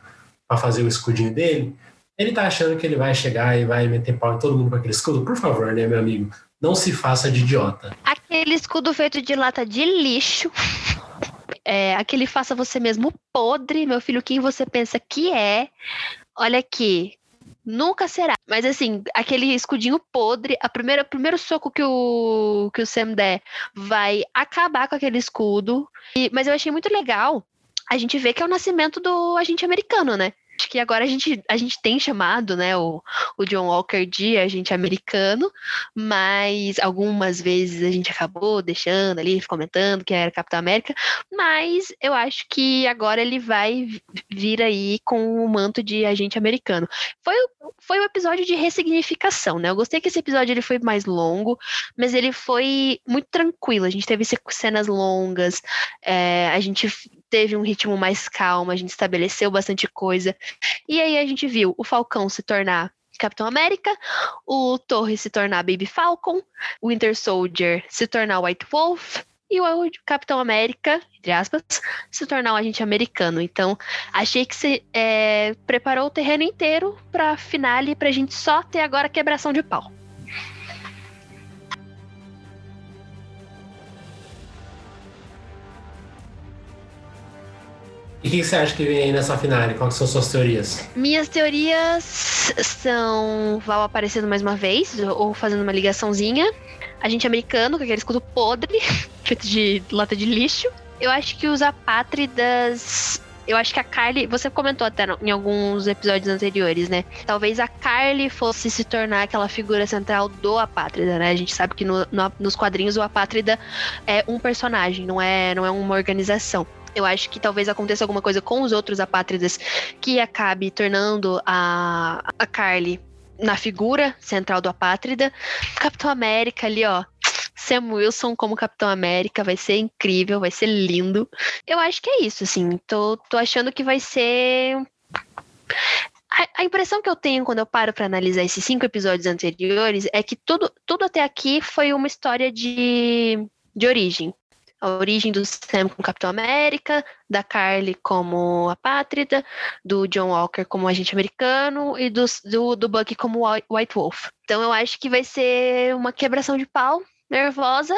para fazer o escudinho dele. Ele tá achando que ele vai chegar e vai meter pau em todo mundo com aquele escudo? Por favor, né, meu amigo? Não se faça de idiota. Aquele escudo feito de lata de lixo. É, aquele faça você mesmo podre, meu filho, quem você pensa que é. Olha aqui, Nunca será. Mas assim, aquele escudinho podre, a primeira, o primeiro soco que o, que o Sam der vai acabar com aquele escudo. E, mas eu achei muito legal a gente ver que é o nascimento do agente americano, né? Acho que agora a gente, a gente tem chamado né, o, o John Walker de agente americano, mas algumas vezes a gente acabou deixando ali, comentando que era Capitão América, mas eu acho que agora ele vai vir aí com o manto de agente americano. Foi, foi um episódio de ressignificação, né? Eu gostei que esse episódio ele foi mais longo, mas ele foi muito tranquilo. A gente teve cenas longas, é, a gente teve um ritmo mais calmo, a gente estabeleceu bastante coisa. E aí a gente viu o Falcão se tornar Capitão América, o Torre se tornar Baby Falcon, o Winter Soldier se tornar White Wolf e o Capitão América, entre aspas, se tornar um agente americano. Então, achei que se é, preparou o terreno inteiro para finale para a gente só ter agora quebração de pau. E o que você acha que vem aí nessa finale? Quais são suas teorias? Minhas teorias são Val aparecendo mais uma vez, ou fazendo uma ligaçãozinha. Agente americano, com aquele escudo podre, feito de lata de lixo. Eu acho que os apátridas eu acho que a Carly, você comentou até em alguns episódios anteriores, né? Talvez a Carly fosse se tornar aquela figura central do Apátrida, né? A gente sabe que no, no, nos quadrinhos o Apátrida é um personagem, não é, não é uma organização. Eu acho que talvez aconteça alguma coisa com os outros apátridas que acabe tornando a, a Carly na figura central do apátrida. Capitão América ali, ó. Sam Wilson como Capitão América vai ser incrível, vai ser lindo. Eu acho que é isso, assim. Tô, tô achando que vai ser A, impressão que eu tenho quando eu paro para analisar esses cinco episódios anteriores é que tudo, tudo até aqui foi uma história de, de origem a origem do Sam como Capitão América, da Carly como a Pátrida, do John Walker como agente americano e do, do, do Bucky como White Wolf. Então eu acho que vai ser uma quebração de pau nervosa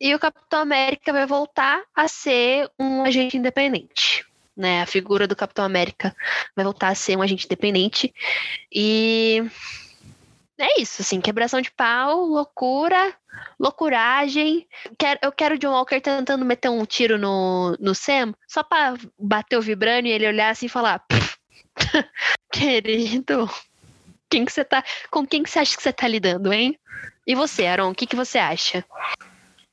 e o Capitão América vai voltar a ser um agente independente. Né, a figura do Capitão América vai voltar a ser um agente independente. E é isso, assim, quebração de pau, loucura, loucuragem. Eu quero o John Walker tentando meter um tiro no, no Sam, só pra bater o vibrânio e ele olhar assim e falar: Querido, quem que você tá, com quem que você acha que você tá lidando, hein? E você, Aaron, o que, que você acha?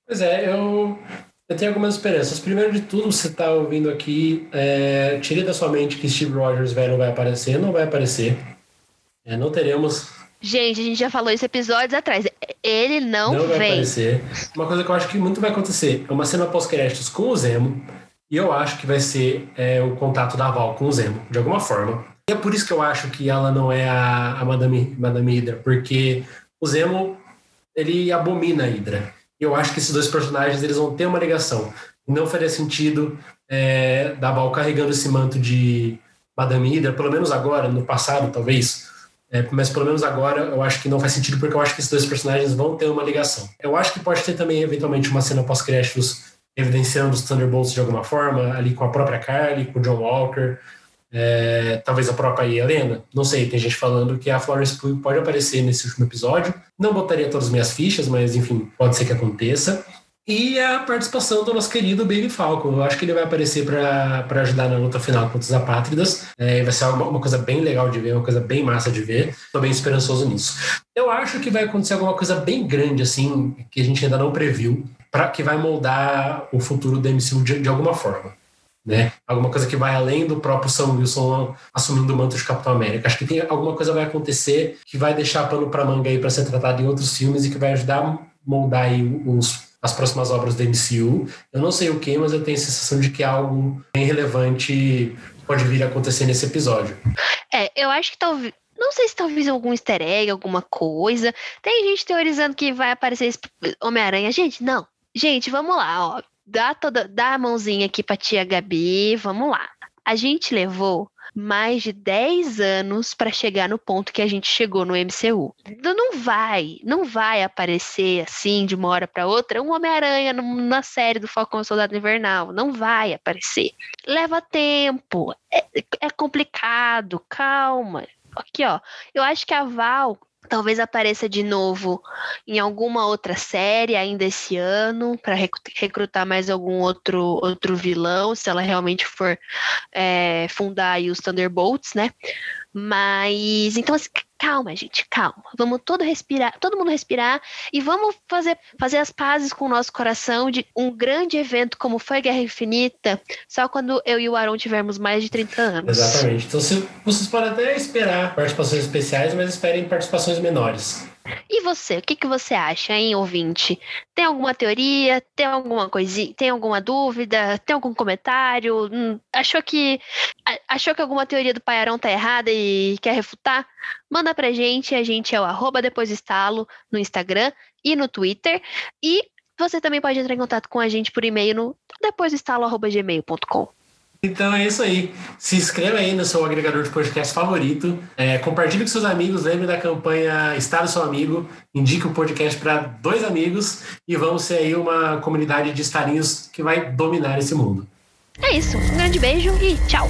Pois é, eu, eu tenho algumas esperanças. Primeiro de tudo, você está ouvindo aqui, é, tire da sua mente que Steve Rogers velho vai aparecer, não vai aparecer. É, não teremos Gente, a gente já falou isso episódios atrás. Ele não, não vai vem. aparecer. Uma coisa que eu acho que muito vai acontecer é uma cena pós-créditos com o Zemo. E eu acho que vai ser é, o contato da Val com o Zemo, de alguma forma. E é por isso que eu acho que ela não é a, a Madame, Madame Hydra, porque o Zemo, ele abomina a Hydra. E eu acho que esses dois personagens, eles vão ter uma ligação. Não faria sentido é, da Val carregando esse manto de Madame Hydra, pelo menos agora, no passado, talvez, é, mas pelo menos agora eu acho que não faz sentido porque eu acho que esses dois personagens vão ter uma ligação. Eu acho que pode ter também eventualmente uma cena pós-créditos evidenciando os Thunderbolts de alguma forma, ali com a própria Carly, com o John Walker, é, talvez a própria Helena, não sei, tem gente falando que a Florence Pugh pode aparecer nesse último episódio. Não botaria todas as minhas fichas, mas enfim, pode ser que aconteça. E a participação do nosso querido Baby Falcon. Eu acho que ele vai aparecer para ajudar na luta final contra os apátridas. É, vai ser uma, uma, coisa bem legal de ver, uma coisa bem massa de ver. Estou bem esperançoso nisso. Eu acho que vai acontecer alguma coisa bem grande, assim, que a gente ainda não previu, para que vai moldar o futuro do MCU de, de alguma forma. Né? Alguma coisa que vai além do próprio Sam Wilson assumindo o manto de Capitão América. Acho que tem alguma coisa vai acontecer que vai deixar pano para manga aí para ser tratado em outros filmes e que vai ajudar a moldar aí os as próximas obras do MCU. Eu não sei o que, mas eu tenho a sensação de que algo bem relevante pode vir a acontecer nesse episódio. É, eu acho que talvez. Não sei se talvez algum easter egg, alguma coisa. Tem gente teorizando que vai aparecer Homem-Aranha. Gente, não. Gente, vamos lá, ó. Dá, toda, dá a mãozinha aqui pra tia Gabi. Vamos lá. A gente levou mais de 10 anos para chegar no ponto que a gente chegou no MCU. Não vai, não vai aparecer assim de uma hora para outra um Homem-Aranha na série do Falcão Soldado Invernal. Não vai aparecer. Leva tempo, é, é complicado, calma. Aqui, ó. Eu acho que a Val Talvez apareça de novo em alguma outra série ainda esse ano para recrutar mais algum outro outro vilão, se ela realmente for é, fundar os Thunderbolts, né? Mas então assim, calma, gente, calma. Vamos todo respirar, todo mundo respirar e vamos fazer, fazer as pazes com o nosso coração de um grande evento como foi Guerra Infinita, só quando eu e o Aaron tivermos mais de 30 anos. Exatamente. Então vocês podem até esperar participações especiais, mas esperem participações menores. E você, o que, que você acha, hein, ouvinte? Tem alguma teoria? Tem alguma coisinha? Tem alguma dúvida? Tem algum comentário? Hum, achou que achou que alguma teoria do Paiarão tá errada e quer refutar? Manda pra gente, a gente é o arroba depois estalo no Instagram e no Twitter. E você também pode entrar em contato com a gente por e-mail no depoisestalo.gmail.com. Então é isso aí. Se inscreva aí no seu agregador de podcast favorito. É, compartilhe com seus amigos. Lembre da campanha Estar o Seu Amigo. Indique o podcast para dois amigos. E vamos ser aí uma comunidade de estarinhos que vai dominar esse mundo. É isso. Um grande beijo e tchau.